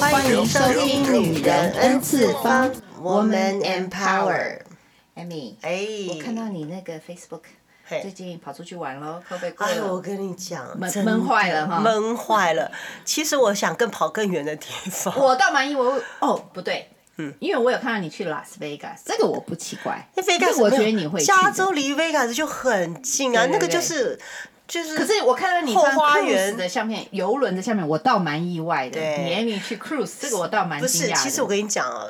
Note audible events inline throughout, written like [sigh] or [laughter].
欢迎收听《女人 N 次方》，Woman Empower。Amy，哎，我看到你那个 Facebook 最近跑出去玩喽，会不可以？哎，我跟你讲，闷闷坏了哈，闷坏了。其实我想更跑更远的地方。我倒满意，我哦不对，嗯，因为我有看到你去拉斯维加斯，这个我不奇怪。那维加斯，我觉得你会。加州离维加斯就很近啊，那个就是就是。可是我看到你后花园的相片，游轮的相片，我倒蛮意外的。对，你 Amy 去 cruise，这个我倒蛮惊讶的。不是，其实我跟你讲啊。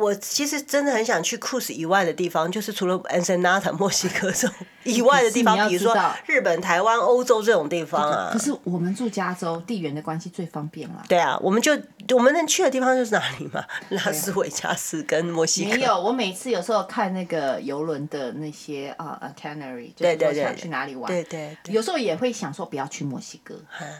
我其实真的很想去 cruise 以外的地方，就是除了 Ensenada [laughs] 墨西哥这种以外的地方，比如说日本、台湾、欧洲这种地方啊。可是我们住加州，地缘的关系最方便了。对啊，我们就我们能去的地方就是哪里嘛？[laughs] 拉斯维加斯跟墨西哥。没有，我每次有时候看那个游轮的那些啊 itinerary，就是说想去哪里玩，对对，有时候也会想说不要去墨西哥，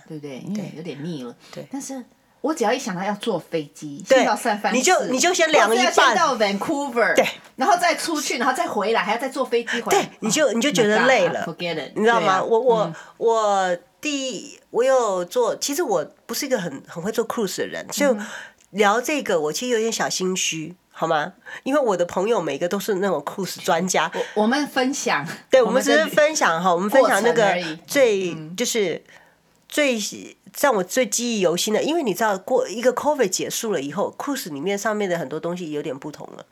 对不对？因为有点腻了。对，但是。我只要一想到要坐飞机，先到三藩市，你就你就先量一半，先到 Vancouver，对，然后再出去，然后再回来，还要再坐飞机回来，对，你就你就觉得累了，forget it，你知道吗？我我我第我有做，其实我不是一个很很会做 cruise 的人，就聊这个我其实有点小心虚，好吗？因为我的朋友每个都是那种 cruise 专家，我们分享，对，我们只是分享哈，我们分享那个最就是最。让我最记忆犹新的，因为你知道，过一个 COVID 结束了以后，cruise 里面上面的很多东西有点不同了。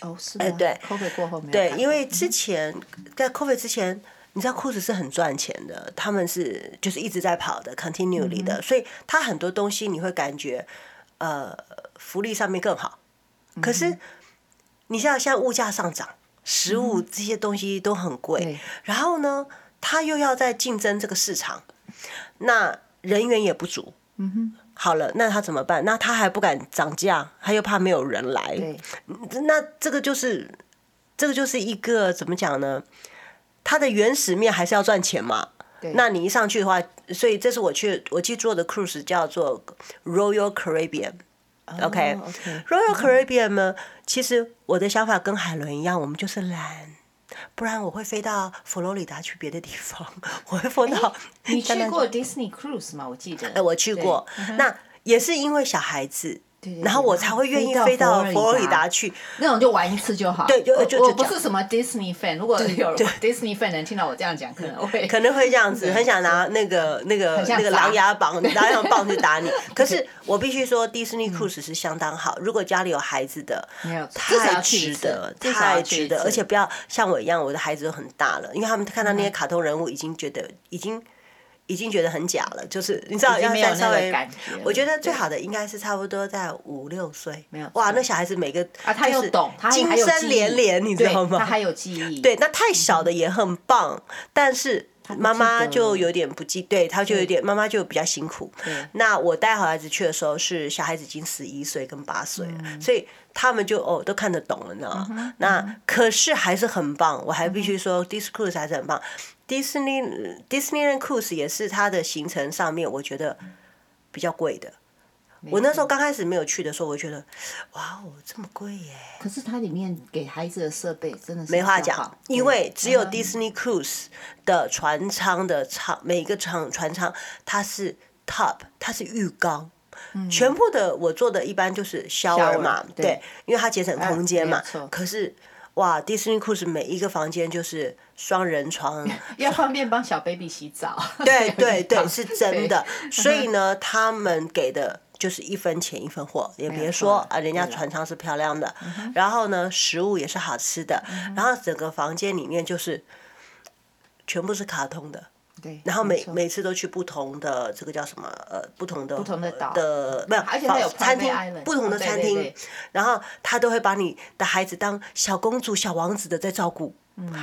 哦，是吗？哎，对，COVID 过后没有。对，因为之前在 COVID 之前，你知道 cruise 是很赚钱的，他们是就是一直在跑的，continually 的，所以它很多东西你会感觉，呃，福利上面更好。可是你像现在物价上涨，食物这些东西都很贵，然后呢，他又要在竞争这个市场，那。人员也不足，嗯哼，好了，那他怎么办？那他还不敢涨价，他又怕没有人来，对，那这个就是，这个就是一个怎么讲呢？它的原始面还是要赚钱嘛，对。那你一上去的话，所以这是我去我去做的 cruise 叫做 Royal Caribbean，OK，Royal、oh, okay. Caribbean 呢，其实我的想法跟海伦一样，我们就是懒。不然我会飞到佛罗里达去别的地方，我会飞到。你去过 Disney Cruise 吗？我记得。哎，我去过，那也是因为小孩子。然后我才会愿意飞到佛罗里达。去，那种就玩一次就好。对，就就我不是什么 Disney fan，如果有 Disney fan 能听到我这样讲，可能会可能会这样子，很想拿那个那个那个狼牙棒，狼牙 [laughs] 棒去打你。[laughs] 可是我必须说，Disney Cruise 是相当好。如果家里有孩子的，太值得，太值得，而且不要像我一样，我的孩子都很大了，因为他们看到那些卡通人物，已经觉得已经。已经觉得很假了，就是你知道要再稍微，我觉得最好的应该是差不多在五六岁。没有哇，那小孩子每个啊，他又懂，经生连连，你知道吗？他还有记忆。对，那太小的也很棒，但是妈妈就有点不记，对，他就有点妈妈就比较辛苦。那我带好孩子去的时候，是小孩子已经十一岁跟八岁了，所以他们就哦都看得懂了呢。那可是还是很棒，我还必须说，Disney Cruise 还是很棒。迪士尼，Disneyland Cruise 也是它的行程上面，我觉得比较贵的。我那时候刚开始没有去的时候，我觉得，哇哦，这么贵耶！可是它里面给孩子的设备真的是没话讲，因为只有 Disney Cruise 的船舱的舱，每一个舱船舱它是 top，它是浴缸，全部的我做的一般就是 shower 嘛，对，因为它节省空间嘛。可是。哇，Disney Cruise 每一个房间就是双人床，[laughs] 要方便帮小 baby 洗澡。对 [laughs] 对对，是真的。所以呢，他们给的就是一分钱一分货，也别说啊，人家船舱是漂亮的，然后呢，食物也是好吃的，然后整个房间里面就是全部是卡通的。然后每每次都去不同的这个叫什么呃不同的不同的岛的没有，而且他有餐厅不同的餐厅，然后他都会把你的孩子当小公主小王子的在照顾，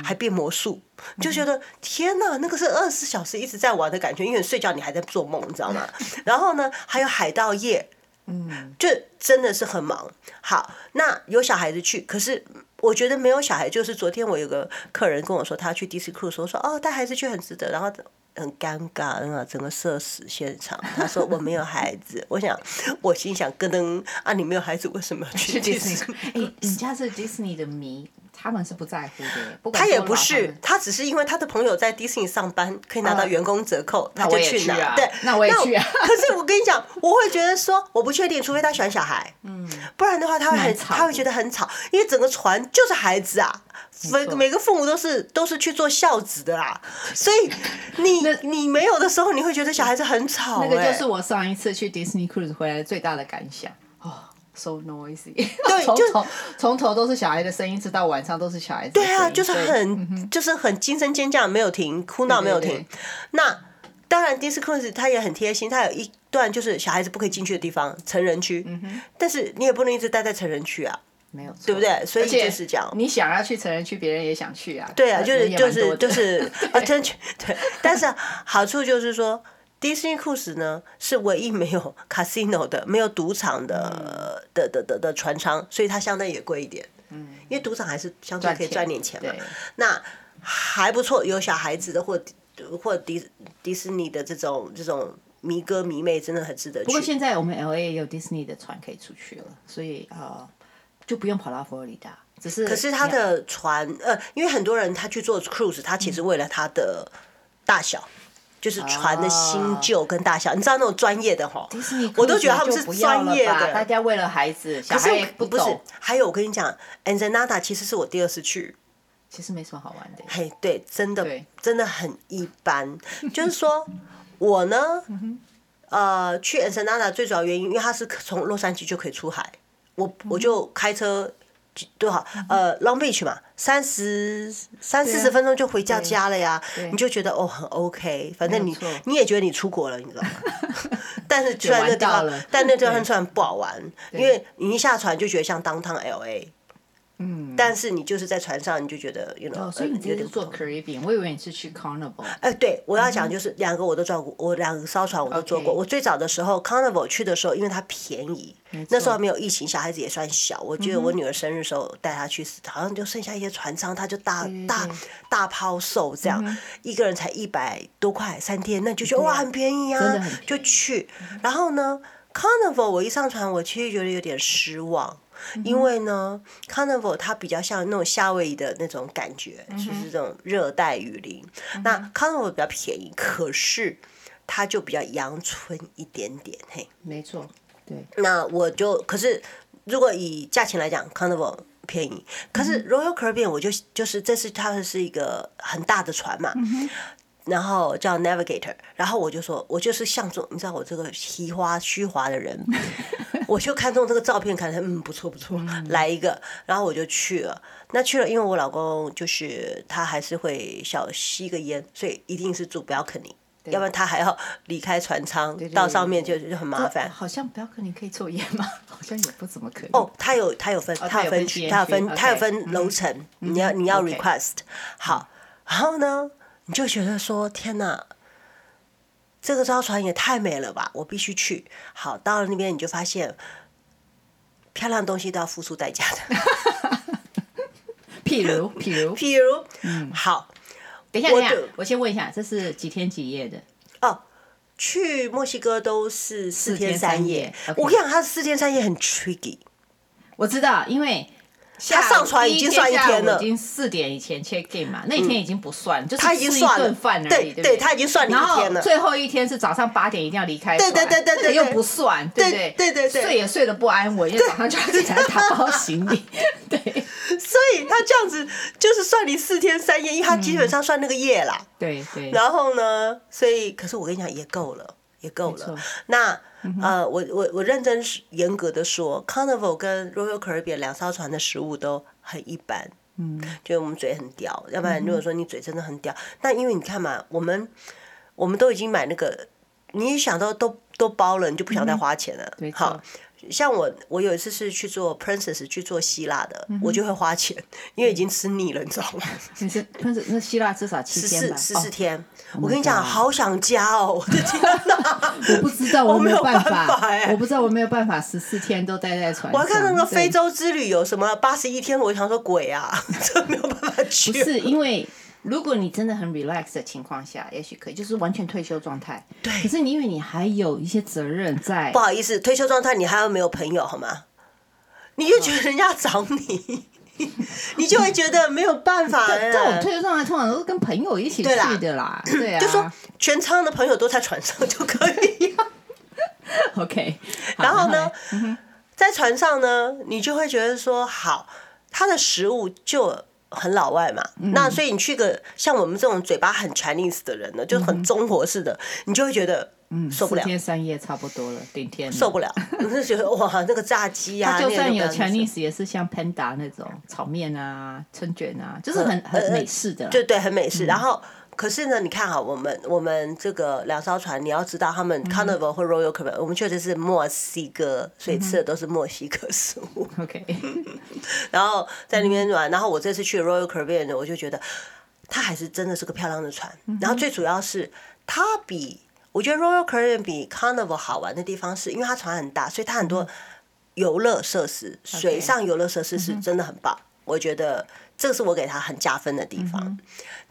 还变魔术，就觉得天哪，那个是二十四小时一直在玩的感觉，因为睡觉你还在做梦，你知道吗？[laughs] 然后呢，还有海盗夜，嗯，就真的是很忙。好，那有小孩子去，可是。我觉得没有小孩，就是昨天我有个客人跟我说，他去 Disney Cruise，说说哦带孩子去很值得，然后很尴尬啊，整个社死现场。他说我没有孩子，我想我心想咯噔啊，你没有孩子为什么要去 Disney？哎，人家是 Disney 的迷。他们是不在乎的。[laughs] 他也不是，他只是因为他的朋友在迪士尼上班，可以拿到员工折扣，他就去拿。对，那我也去啊。[laughs] 可是我跟你讲，我会觉得说，我不确定，除非他喜欢小孩，嗯，不然的话他会很，他会觉得很吵，因为整个船就是孩子啊，每每个父母都是都是去做孝子的啦，[laughs] 所以你你没有的时候，你会觉得小孩子很吵。那个就是我上一次去 Disney Cruise 回来最大的感想。So noisy，对，[laughs] 从头从头都是小孩的声音，直到晚上都是小孩子。对啊，就是很就是很惊声尖叫，没有停，哭闹没有停。那当然，Disney Cruise 它也很贴心，它有一段就是小孩子不可以进去的地方，成人区。但是你也不能一直待在成人区啊，没有错，对不对？所以就是这样。你想要去成人区，别人也想去啊。对啊，就是就是就是啊，成人区对。但是好处就是说。Disney Cruise 呢，是唯一没有 [laughs] casino 的，没有赌场的的的的的船舱，所以它相对也贵一点。嗯，因为赌场还是相对可以赚点钱嘛。那还不错，有小孩子的或或迪迪士尼的这种这种迷哥迷妹，真的很值得去。不过现在我们 LA 也有 Disney 的船可以出去了，所以呃就不用跑到佛罗里达。只是可是他的船呃，因为很多人他去做 cruise，他其实为了他的大小。就是船的新旧跟大小，你知道那种专业的哈，我都觉得他们是专业的。大家为了孩子，小孩不不是。还有我跟你讲，Ensenada 其实是我第二次去，其实没什么好玩的。嘿，对，真的真的很一般。就是说，[laughs] 我呢，呃，去 Ensenada 最主要原因，因为它是从洛杉矶就可以出海，我我就开车。多少，呃，Long Beach 嘛，三十三四十分钟就回到家了呀，你就觉得哦很 OK，反正你你也觉得你出国了，你知道吗？[laughs] 但是去那个地方，但那地方突然不好玩，因为你一下船就觉得像 Downtown LA。嗯，但是你就是在船上，你就觉得，you know，所以你就是坐 Caribbean，我以为你是去 Carnival。哎，对，我要讲就是两个我都坐过，我两个艘船我都坐过。我最早的时候 Carnival 去的时候，因为它便宜，那时候还没有疫情，小孩子也算小。我觉得我女儿生日时候带她去，好像就剩下一些船舱，她就大大大抛售这样，一个人才一百多块三天，那就觉得哇很便宜啊，就去。然后呢，Carnival 我一上船，我其实觉得有点失望。因为呢，Carnival 它比较像那种夏威夷的那种感觉，嗯、就是这种热带雨林。嗯、那 Carnival 比较便宜，可是它就比较阳春一点点，嘿。没错，对。那我就，可是如果以价钱来讲，Carnival 便宜。可是 Royal Caribbean 我就就是这是它是一个很大的船嘛。嗯然后叫 Navigator，然后我就说，我就是相中，你知道我这个虚华虚华的人，[laughs] 我就看中这个照片，看着嗯不错不错，嗯、来一个，然后我就去了。那去了，因为我老公就是他还是会小吸个烟，所以一定是住 balcony，要不然他还要离开船舱到上面就就很麻烦。好像 balcony 可以抽烟吗？[laughs] 好像也不怎么可以。哦，他有他有分，他有分区，他有分他有分楼层，你要你要 request 好，然后呢？你就觉得说天哪，这个艘船也太美了吧！我必须去。好，到了那边你就发现，漂亮东西都要付出代价的。[laughs] 譬如，譬如，譬如，嗯，好。等一下，等一下，我先问一下，这是几天几夜的？哦，去墨西哥都是四天三夜。我跟你讲，它四天三夜很 tricky。我知道，因为。他上船已经算一天了，已经四点以前 check in 嘛，那一天已经不算，就是他已经算了。一顿饭而已，对对，他已经算你一天了。最后一天是早上八点一定要离开，对对对对对，又不算，对对？对对对，睡也睡得不安稳，因为早上就要起来打包行李，[laughs] 对，所以他这样子就是算你四天三夜，因为他基本上算那个夜啦，对对。然后呢，所以可是我跟你讲也够了，也够了，那。呃，我我我认真严格的说，Carnival 跟 Royal Caribbean 两艘船的食物都很一般，嗯，就我们嘴很屌，要不然如果说你嘴真的很屌，那因为你看嘛，我们我们都已经买那个，你一想到都都包了，你就不想再花钱了，好。像我，我有一次是去做 Princess 去做希腊的，我就会花钱，因为已经吃腻了，你知道吗？[laughs] 你是 Princess 那希腊至少七天吧？十四天。我跟你讲，好想家哦！我的天哪！[laughs] 我不知道，[laughs] 我没有办法哎，我不知道我没有办法十四天都待在船上。我要看那个非洲之旅有什么八十一天，我想说鬼啊，这没有办法去。不是因为。如果你真的很 relax 的情况下，也许可以，就是完全退休状态。对。可是你因为你还有一些责任在。不好意思，退休状态你还有没有朋友好吗？你就觉得人家找你，[laughs] 你就会觉得没有办法。在我退休状态，通常都是跟朋友一起去的啦。对啊，就说全舱的朋友都在船上就可以。[laughs] OK，然后呢，在船上呢，你就会觉得说，好，他的食物就很老外嘛。那所以你去个像我们这种嘴巴很 Chinese 的人呢，就很中国式的，你就会觉得。嗯，受不了，四天三夜差不多了，顶天受不了。我 [laughs] 是觉得哇，那个炸鸡啊，就算有 Chinese 也是像 Panda 那种炒面啊、春卷啊，就是很很美式的。对对，很美式。然后，可是呢，你看哈，我们我们这个两艘船，你要知道，他们 Carnival 或 Royal Caribbean，我们确实是墨西哥，所以吃的都是墨西哥食物。OK。[laughs] 然后在那边玩，然后我这次去 Royal Caribbean，我就觉得它还是真的是个漂亮的船。然后最主要是它比。我觉得 Royal Caribbean 比 Carnival 好玩的地方是，因为它船很大，所以它很多游乐设施，水上游乐设施是真的很棒。我觉得这个是我给它很加分的地方。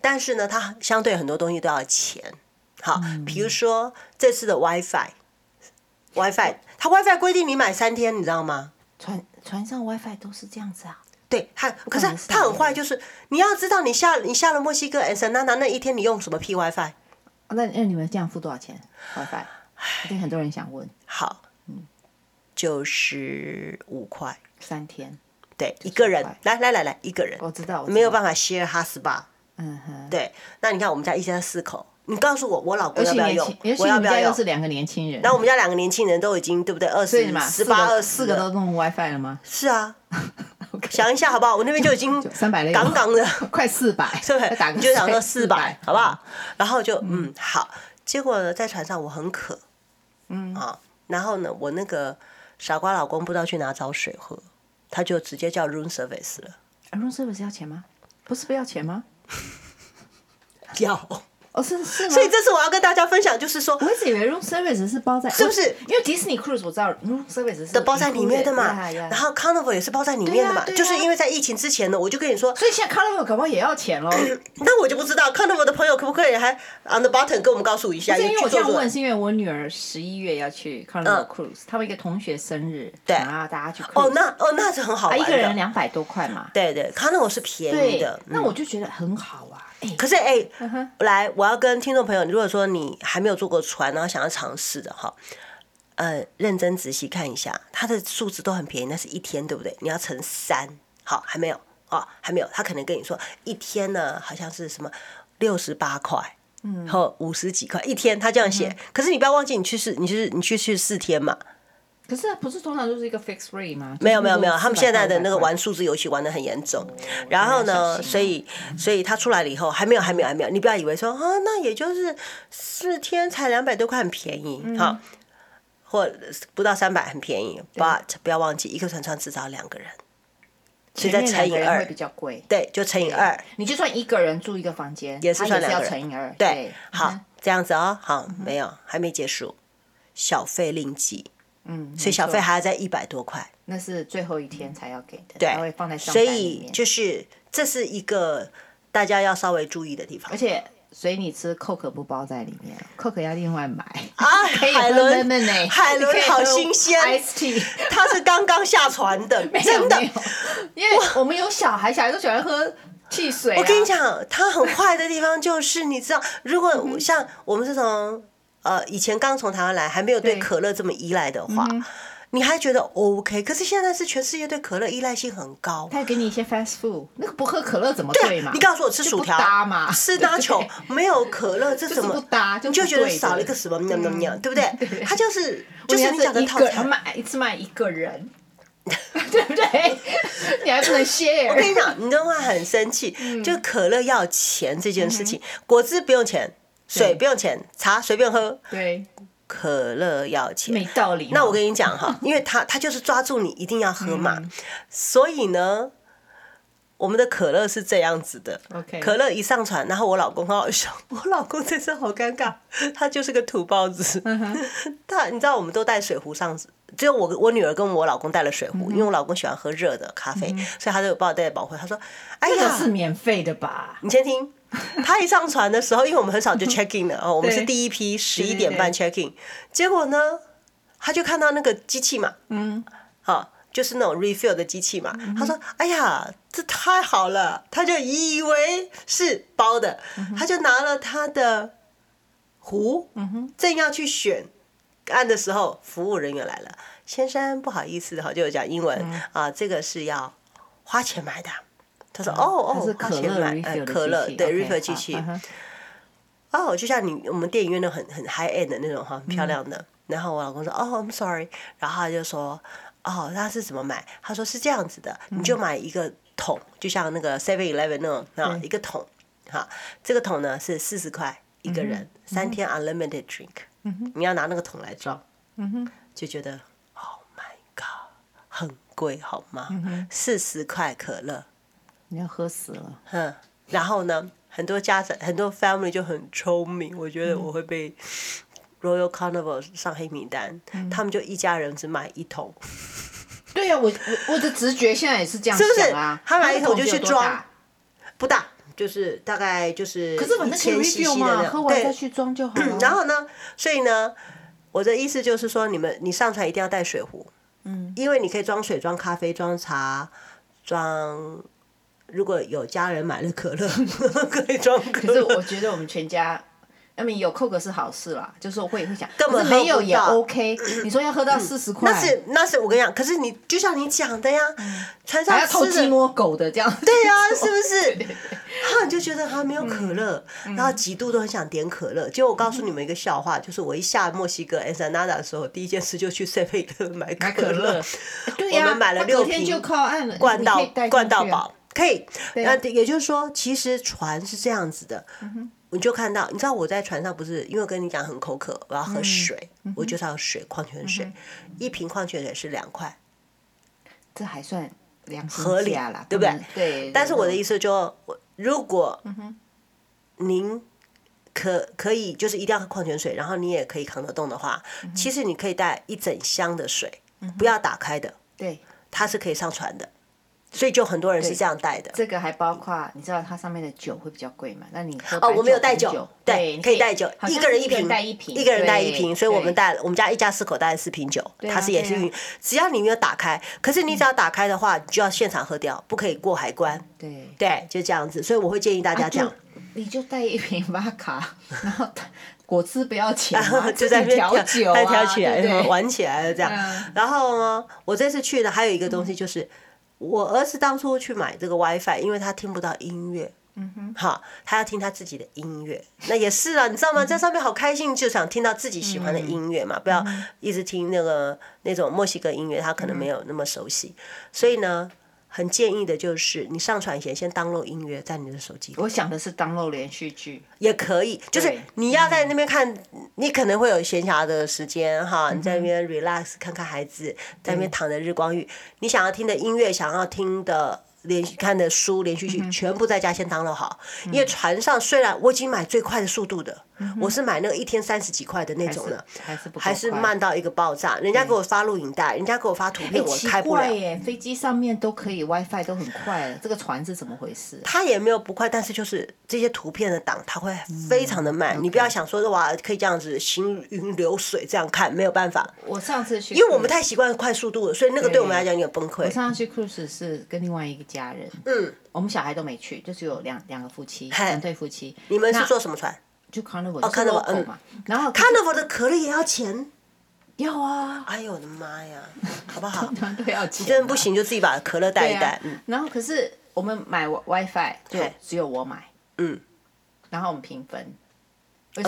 但是呢，它相对很多东西都要钱。好，比如说这次的 WiFi，WiFi，它 WiFi 规定你买三天，你知道吗？船船上 WiFi 都是这样子啊。对，它可是它很坏，就是你要知道，你下你下了墨西哥 Ensenada 那一天，你用什么屁 WiFi？那那你们这样付多少钱？WiFi，[sighs] 一定很多人想问。好，嗯，就是五块三天，对，一个人，来来来来，一个人，我知道，没有办法 share hotspot。嗯哼，对，那你看我们家一家四口，你告诉我，我老公要不要用？我要不要用？是两个年轻人，那我们家两个年轻人都已经对不对？二十、十八、二十四个都弄 WiFi 了吗？是啊 [laughs] [laughs] 想一下好不好？我那边就已经 [laughs] 三百了，杠杠的，快四百，是不是？你就想说四百，好不好？然后就嗯好，结果呢，在船上我很渴，嗯啊，然后呢，我那个傻瓜老公不知道去哪找水喝，他就直接叫 room service 了。room service 要钱吗？不是不要钱吗？要。哦，是是，所以这次我要跟大家分享，就是说，我一直以为 room service 是包在，是不是？因为 Disney Cruise 我知道 room service 是的包在里面的嘛，然后 Carnival 也是包在里面的嘛，就是因为在疫情之前呢，我就跟你说，所以现在 Carnival 可不可以也要钱喽？[coughs] 那我就不知道 Carnival 的朋友可不可以还 on the button 跟我们告诉一下？因为我这样问是因为我女儿十一月要去 Carnival Cruise，他们一个同学生日，对啊，大家去。哦，那哦那是很好玩的，一个人两百多块嘛。对对，Carnival 是便宜的，那我就觉得很好啊。可是哎，来，我要跟听众朋友，如果说你还没有坐过船，然后想要尝试的哈，呃，认真仔细看一下，它的数字都很便宜，那是一天，对不对？你要乘三，好，还没有哦，还没有，他可能跟你说一天呢，好像是什么六十八块，嗯，或五十几块一天，他这样写。可是你不要忘记，你去试，你就是你去去四天嘛。可是不是通常都是一个 fixed rate 吗？没有没有没有，他们现在的那个玩数字游戏玩的很严重。然后呢，所以所以他出来了以后还没有还没有还没有，你不要以为说啊，那也就是四天才两百多块很便宜哈，或不到三百很便宜。But 不要忘记，一个船舱至少两个人，所以再乘以二比较贵。对，就乘以二。你就算一个人住一个房间，也是算两个人。乘以二。对，好，这样子哦，好，没有还没结束，小费另计。嗯，所以小费还要在一百多块，那是最后一天才要给的，对，会放在。所以就是这是一个大家要稍微注意的地方。而且随你吃，Coke 不包在里面，Coke 要另外买。啊，海伦，[laughs] 海伦好新鲜，[laughs] 他是刚刚下船的，[laughs] 真的。因为我们有小孩，小孩都喜欢喝汽水。我跟你讲，他很坏的地方就是，你知道，如果像我们这种。呃，以前刚从台湾来，还没有对可乐这么依赖的话，嗯、你还觉得 OK。可是现在是全世界对可乐依赖性很高。他还给你一些 fast food，那个不喝可乐怎么对嘛？你告诉我吃薯条吃 nacho [laughs] 没有可乐，这怎么不搭？就就觉得少了一个什么那么那样，对 [laughs] 不对？他就是就是你讲的套餐，卖一次卖一个人，[laughs] 对不对？你还不能 share。我跟你讲，你的话很生气，就可乐要钱这件事情，果汁不用钱。水不用钱，茶随便喝。对，可乐要钱，没道理。那我跟你讲哈，因为他他就是抓住你一定要喝嘛，所以呢，我们的可乐是这样子的。OK，可乐一上船，然后我老公很好笑，[laughs] 我老公这次好尴尬，他就是个土包子。他你知道我们都带水壶上，只有我我女儿跟我老公带了水壶，因为我老公喜欢喝热的咖啡，所以他就帮我带保护。他说：“哎呀，是免费的吧？”你先听。[laughs] 他一上船的时候，因为我们很少就 [laughs] check in 了哦，我们是第一批十一点半 check in，结果呢，他就看到那个机器嘛，嗯，啊，就是那种 refill 的机器嘛。他说：“哎呀，这太好了！”他就以为是包的，他就拿了他的壶，嗯正要去选按的时候，服务人员来了：“先生，不好意思，哈，就讲英文啊，这个是要花钱买的。”他说：“哦哦，花钱买可乐，对 refill 机器。”哦，就像你我们电影院那很很 high end 的那种哈，很漂亮的。然后我老公说：“哦，I'm sorry。”然后他就说。哦，他是怎么买？他说是这样子的，你就买一个桶，就像那个 Seven Eleven 那种啊，一个桶，哈，这个桶呢是四十块一个人，三天 unlimited drink，你要拿那个桶来装，就觉得 Oh my God，很贵好吗？四十块可乐，你要喝死了。嗯，然后呢，很多家长很多 family 就很聪明，我觉得我会被。Royal Carnival 上黑名单，嗯、他们就一家人只买一桶。对呀、啊，我我我的直觉现在也是这样想啊。是是他买一桶就去装，不大，就是大概就是一千 cc 的，喝完再去装就好了。然后呢，所以呢，我的意思就是说，你们你上船一定要带水壶，嗯，因为你可以装水、装咖啡、装茶、装，如果有家人买了可乐，[laughs] 可以装。可是我觉得我们全家。那么有 Coke 是好事啦，就是我会会想，根本没有也 OK。你说要喝到四十块，那是那是我跟你讲，可是你就像你讲的呀，船上偷鸡摸狗的这样，对呀，[laughs] 是不是？哈，你就觉得他没有可乐，然后几度都很想点可乐。结果我告诉你们一个笑话，就是我一下墨西哥 Ensenada 的时候，第一件事就去 Seven 买可乐。对呀，我们买了六瓶，灌到灌到饱，可以。那也就是说，其实船是这样子的。你就看到，你知道我在船上不是因为我跟你讲很口渴，我要喝水，嗯、我就是要水，矿泉水，嗯、一瓶矿泉水是两块，这还算合理了，对不对？对。但是我的意思就，如果您可可以就是一定要喝矿泉水，然后你也可以扛得动的话，嗯、其实你可以带一整箱的水，嗯、不要打开的，对，它是可以上船的。所以就很多人是这样带的。这个还包括，你知道它上面的酒会比较贵嘛？那你哦，我没有带酒，对，可以带酒，一个人一瓶，一个人带一瓶，所以我们带，我们家一家四口带了四瓶酒，它是也是运，只要你没有打开，可是你只要打开的话，你就要现场喝掉，不可以过海关。对对，就这样子，所以我会建议大家这样。你就带一瓶玛卡，然后果汁不要钱，就在那边调酒啊，调起来，玩起来了这样。然后呢，我这次去的还有一个东西就是。我儿子当初去买这个 WiFi，因为他听不到音乐，嗯哼，好，他要听他自己的音乐，那也是啊，你知道吗？在上面好开心，就想听到自己喜欢的音乐嘛，不要一直听那个那种墨西哥音乐，他可能没有那么熟悉，所以呢。很建议的就是，你上传前先 download 音乐在你的手机。我想的是 download 连续剧。也可以，就是你要在那边看，你可能会有闲暇的时间哈，你在那边 relax 看看孩子，在那边躺着日光浴，你想要听的音乐，想要听的。连续看的书连续剧全部在家先 download 好，因为船上虽然我已经买最快的速度的，我是买那个一天三十几块的那种的，还是慢到一个爆炸。人家给我发录影带，人家给我发图片，我开不了。飞机上面都可以 WiFi 都很快，这个船是怎么回事？它也没有不快，但是就是这些图片的档它会非常的慢。你不要想说哇可以这样子行云流水这样看，没有办法。我上次去，因为我们太习惯快速度了，所以那个对我们来讲有点崩溃。我上次去 cruise 是跟另外一个。家人，嗯，我们小孩都没去，就只有两两个夫妻，两对夫妻。你们是坐什么船？就 Carnival，哦，Carnival，嗯，然后 Carnival 的可乐也要钱？要啊！哎呦我的妈呀，[laughs] 好不好？都要钱。你真的不行，就自己把可乐带一带。然后可是我们买 WiFi 就只有我买，嗯，然后我们平分。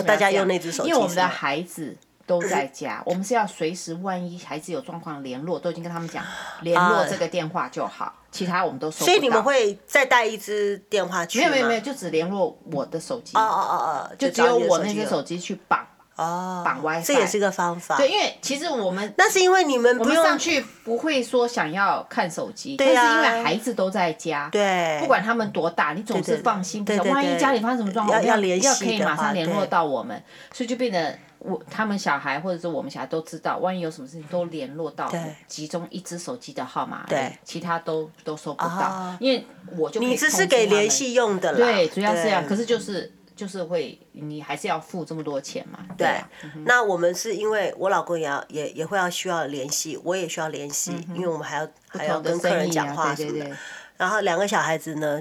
大家用那只手机，因为我们的孩子。都在家，我们是要随时，万一孩子有状况联络，都已经跟他们讲，联络这个电话就好，其他我们都收不到。所以你们会再带一支电话去吗？没有没有没有，就只联络我的手机。哦哦哦哦，就只有我那支手机去绑。哦。绑 WiFi，这也是个方法。对，因为其实我们那是因为你们不用上去，不会说想要看手机，但是因为孩子都在家，对，不管他们多大，你总是放心。对对对。万一家里发生什么状况，要要联系要可以马上联络到我们，所以就变得。我他们小孩或者是我们小孩都知道，万一有什么事情都联络到，集中一只手机的号码，对，其他都都收不到，因为我就你只是给联系用的啦，对，主要是这样，可是就是就是会你还是要付这么多钱嘛。对，对嗯、那我们是因为我老公也要也也会要需要联系，我也需要联系，嗯、因为我们还要还要跟客人讲话什么的。对。对对，然后两个小孩子呢，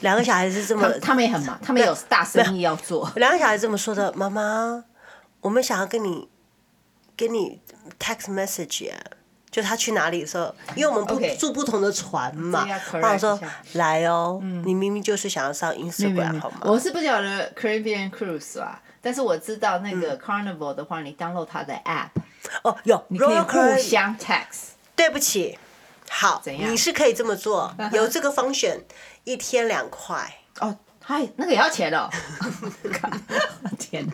两个小孩子这么他，他们也很忙，他们有大生意要做。两个小孩子这么说的，妈妈，我们想要跟你跟你 text message。就他去哪里的时候，因为我们不住不同的船嘛，然后说来哦，你明明就是想要上 Instagram 好吗？我是不晓得 Caribbean Cruise 啊，但是我知道那个 Carnival 的话，你 download 它的 app，哦，有，你可以互相 text。对不起，好，你是可以这么做，[laughs] 有这个 function，一天两块。哦。嗨，那个也要钱哦！[laughs] 天哪，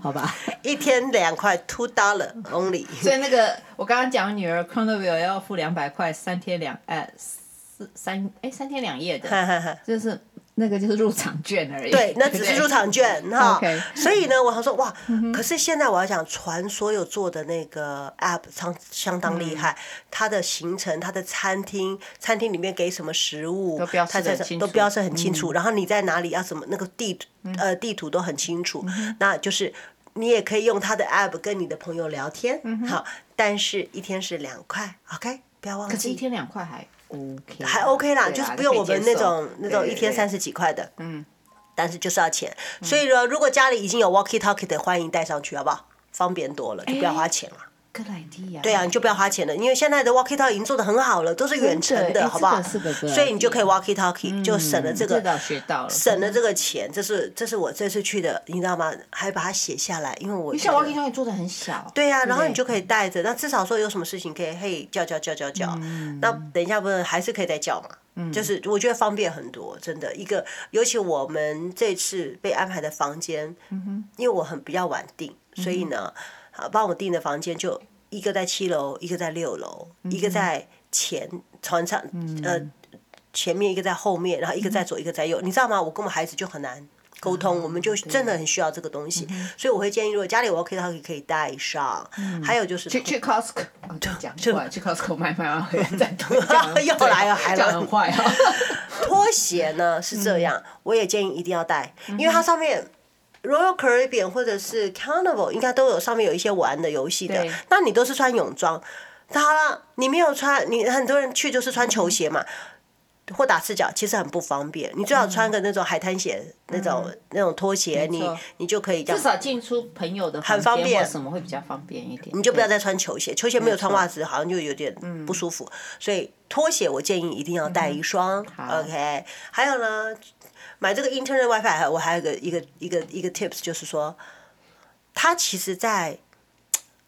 好吧，一天两块，two dollar only。所以那个我刚刚讲女儿 Carnival 要付两百块，三天两哎四三哎三天两夜的，就是。那个就是入场券而已。对，那只是入场券哈。所以呢，我想说哇，可是现在我要讲船所有做的那个 app 相相当厉害，它的行程、它的餐厅、餐厅里面给什么食物，它在这都标示很清楚。然后你在哪里要什么，那个地呃地图都很清楚。那就是你也可以用他的 app 跟你的朋友聊天，好，但是一天是两块，OK，不要忘记。可是一天两块还。还 OK 啦，就是不用我们那种那种一天三十几块的，嗯，但是就是要钱。嗯、所以说，如果家里已经有 walkie talkie 的，欢迎带上去，好不好？方便多了，就不要花钱了。欸对啊，你就不要花钱了，因为现在的 walkie talkie 已经做的很好了，都是远程的，好不好？所以你就可以 walkie talkie，就省了这个，省了这个钱。这是这是我这次去的，你知道吗？还把它写下来，因为我。你想 walkie talkie 做的很小。对呀，然后你就可以带着，那至少说有什么事情可以嘿叫叫叫叫叫。那等一下不是还是可以再叫嘛？就是我觉得方便很多，真的一个，尤其我们这次被安排的房间，因为我很比较晚订，所以呢。好，帮我订的房间就一个在七楼，一个在六楼，一个在前船上，呃，前面一个在后面，然后一个在左，一个在右，你知道吗？我跟我们孩子就很难沟通，我们就真的很需要这个东西，所以我会建议，如果家里我 OK 的话，可以带上。还有就是去去 Costco，讲去 Costco 买买完回来再 [laughs] 脱，[laughs] 又来了，还来很坏啊！[laughs] 拖鞋呢是这样，我也建议一定要带，因为它上面。Royal Caribbean 或者是 Carnival 应该都有上面有一些玩的游戏的，那你都是穿泳装，那好了，你没有穿，你很多人去就是穿球鞋嘛，嗯、或打赤脚，其实很不方便。你最好穿个那种海滩鞋，嗯、那种那种拖鞋，嗯、你你就可以这样。至少进出朋友的很方便，什么会比较方便一点。你就不要再穿球鞋，球鞋没有穿袜子好像就有点不舒服，嗯、所以拖鞋我建议一定要带一双。嗯、OK，还有呢。买这个 Internet WiFi，我还有个一个一个一个 tips，就是说，他其实，在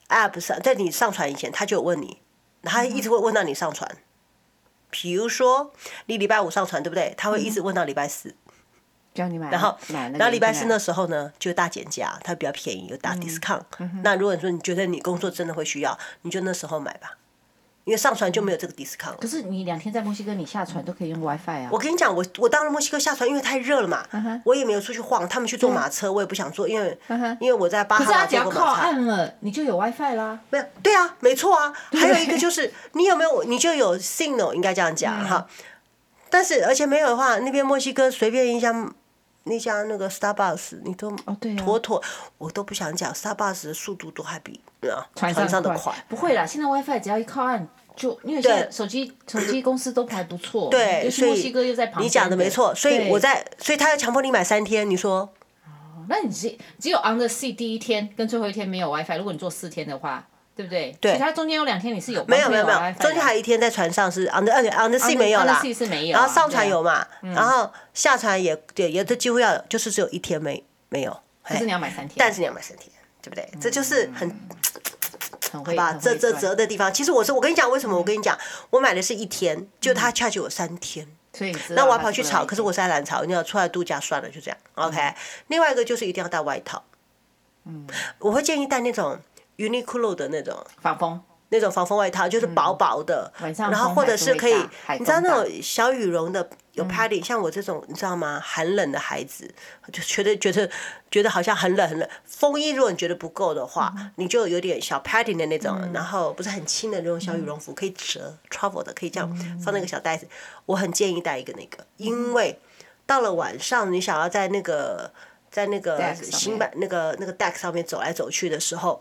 App 上，在你上传以前，他就有问你，他一直会问到你上传。比如说，你礼拜五上传，对不对？他会一直问到礼拜四。叫你买然后，然后礼拜四那时候呢，就大减价，它比较便宜，有大 discount。那如果你说你觉得你工作真的会需要，你就那时候买吧。因为上船就没有这个 discount。可是你两天在墨西哥，你下船都可以用 WiFi 啊。我跟你讲，我我到了墨西哥下船，因为太热了嘛，我也没有出去晃。他们去坐马车，我也不想坐，因为因为我在巴哈马坐过马车。可是只要靠岸了，你就有 WiFi 啦。没有，对啊，没错啊。[laughs] 还有一个就是，你有没有，你就有 signal，应该这样讲哈。但是而且没有的话，那边墨西哥随便一家那家那个 Starbucks，你都妥妥，我都不想讲 Starbucks 的速度都还比。船上的快不会啦，现在 WiFi 只要一靠岸就，因为现在手机手机公司都还不错，对，所以墨西哥又在旁边。你讲的没错，所以我在，所以他要强迫你买三天，你说？哦，那你只只有 on the sea 第一天跟最后一天没有 WiFi，如果你做四天的话，对不对？对。其他中间有两天你是有没有没有没有，中间还有一天在船上是 on the on the sea 没有啦，然后上船有嘛，然后下船也也，也都几乎要就是只有一天没没有，可是你要买三天，但是你要买三天。对不对？这就是很，好吧？这这折的地方，其实我是我跟你讲，为什么？我跟你讲，我买的是一天，就他 charge 我三天，所以那我要跑去炒，可是我是在蓝潮，你要出来度假算了，就这样。OK，另外一个就是一定要带外套，嗯，我会建议带那种 Uniqlo 的那种防风。那种防风外套就是薄薄的，然后或者是可以，你知道那种小羽绒的有 padding，像我这种你知道吗？寒冷的孩子就觉得觉得觉得好像很冷很冷。风衣如果你觉得不够的话，你就有点小 padding 的那种，然后不是很轻的那种小羽绒服，可以折 travel 的，可以这样放那个小袋子。我很建议带一个那个，因为到了晚上你想要在那个在那个新版那个那个 deck 上面走来走去的时候。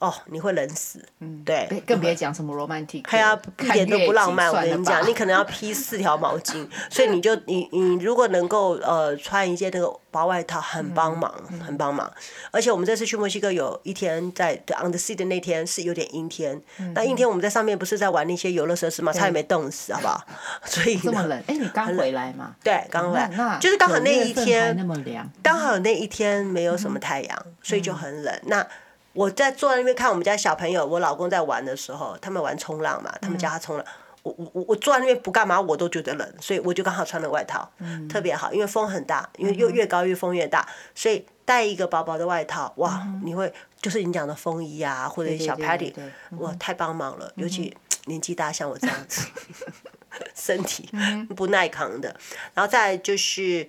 哦，你会冷死，嗯，对，更别讲什么 romantic，对啊，一点都不浪漫。我跟你讲，你可能要披四条毛巾，[laughs] 所以你就你你如果能够呃穿一件那个薄外套，很帮忙，很帮忙。而且我们这次去墨西哥有一天在 on the sea 的那天是有点阴天，那阴天我们在上面不是在玩那些游乐设施嘛？差点没冻死，好不好？[laughs] 所以这么冷，[laughs] 哎，你刚回来吗？对，刚回来，就是刚好那一天刚好那一天没有什么太阳，所以就很冷。那我在坐在那边看我们家小朋友，我老公在玩的时候，他们玩冲浪嘛，他们教他冲浪。我我我我坐在那边不干嘛，我都觉得冷，所以我就刚好穿了外套，特别好，因为风很大，因为又越高越风越大，所以带一个薄薄的外套，哇，你会就是你讲的风衣啊，或者小 Patty，哇，太帮忙了，尤其年纪大像我这样子，[laughs] 身体不耐扛的，然后再就是，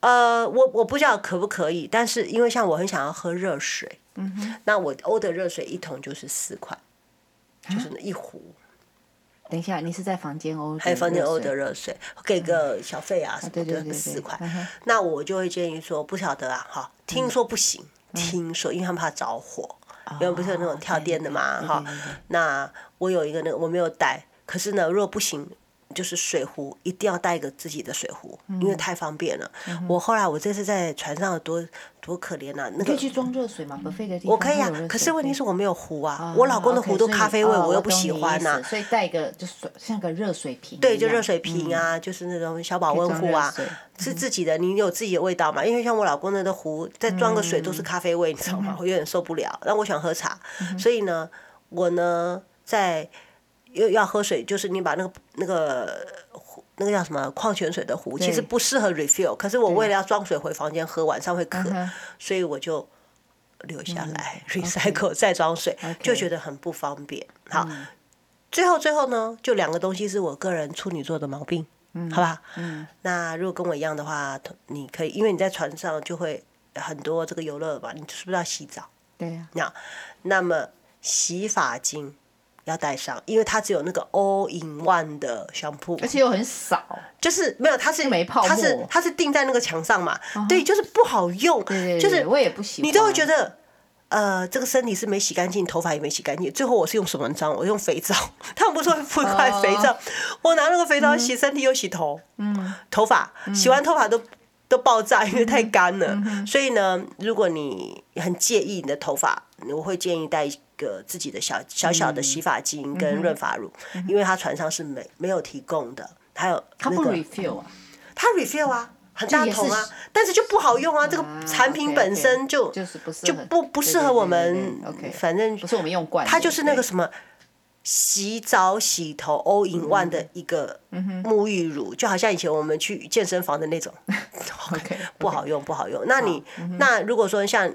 呃，我我不知道可不可以，但是因为像我很想要喝热水。嗯哼，那我欧的热水一桶就是四块，就是那一壶。等一下，你是在房间欧？还有房间欧的热水，给个小费啊什么的，四块。那我就会建议说，不晓得啊，哈，听说不行，听说，因为他们怕着火，因为不是有那种跳电的嘛，哈。那我有一个那个我没有带，可是呢，如果不行。就是水壶一定要带一个自己的水壶，因为太方便了。我后来我这次在船上多多可怜呐，那个可以去装热水吗？我可以啊，可是问题是我没有壶啊，我老公的壶都咖啡味，我又不喜欢呐。所以带一个就是像个热水瓶。对，就热水瓶啊，就是那种小保温壶啊，是自己的，你有自己的味道嘛？因为像我老公那个壶再装个水都是咖啡味，你知道吗？我有点受不了。那我想喝茶，所以呢，我呢在。又要喝水，就是你把那个那个那个叫什么矿泉水的壶，其实不适合 refill。可是我为了要装水回房间喝，晚上会渴，所以我就留下来 recycle 再装水，就觉得很不方便。好，最后最后呢，就两个东西是我个人处女座的毛病，好吧？嗯那如果跟我一样的话，你可以，因为你在船上就会很多这个游乐吧，你是不是要洗澡？对呀。那那么洗发精。要带上，因为它只有那个 all in one 的香铺，而且又很少，就是没有，它是没泡它是它是钉在那个墙上嘛，对，就是不好用，就是我也不喜欢，你都会觉得，呃，这个身体是没洗干净，头发也没洗干净，最后我是用什么脏？我用肥皂，[laughs] 他们不是会敷一块肥皂，我拿那个肥皂洗身体又洗头，嗯，头发洗完头发都都爆炸，因为太干了，所以呢，如果你很介意你的头发，我会建议带。个自己的小小小的洗发精跟润发乳，因为他船上是没没有提供的，还有他不 refill 啊，它 refill 啊，很大桶啊，但是就不好用啊，这个产品本身就就不不适合我们，反正不是我们用惯，它就是那个什么洗澡洗头 all in one 的一个沐浴乳，就好像以前我们去健身房的那种，[laughs] OK，[laughs] 不好用不好用。那你那如果说像。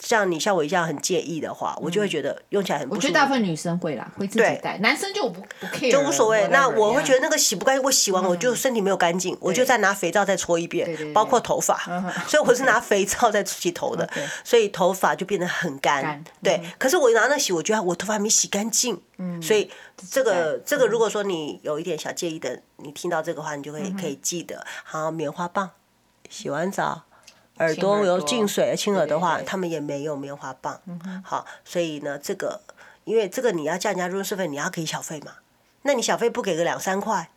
像你像我一样很介意的话，我就会觉得用起来很不舒服。我觉得大部分女生会啦，会自己带，男生就不不 care，就无所谓。那我会觉得那个洗不干净，我洗完我就身体没有干净，我就再拿肥皂再搓一遍，包括头发。[laughs] 所以我是拿肥皂再洗头的，[laughs] 所以头发就变得很干。对，可是我拿那洗，我觉得我头发还没洗干净。所以这个这个，如果说你有一点小介意的，你听到这个话，你就会可以记得，好，棉花棒，洗完澡。耳朵有进水，亲耳的话，他们也没有棉花棒。好，所以呢，这个因为这个你要叫人家入室费，你要给小费嘛。那你小费不给个两三块，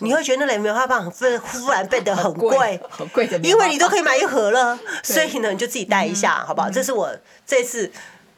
你会觉得那棉花棒忽忽然变得很贵，很贵的。[laughs] 因为你都可以买一盒了，所以呢，你就自己带一下，好不好？这是我这次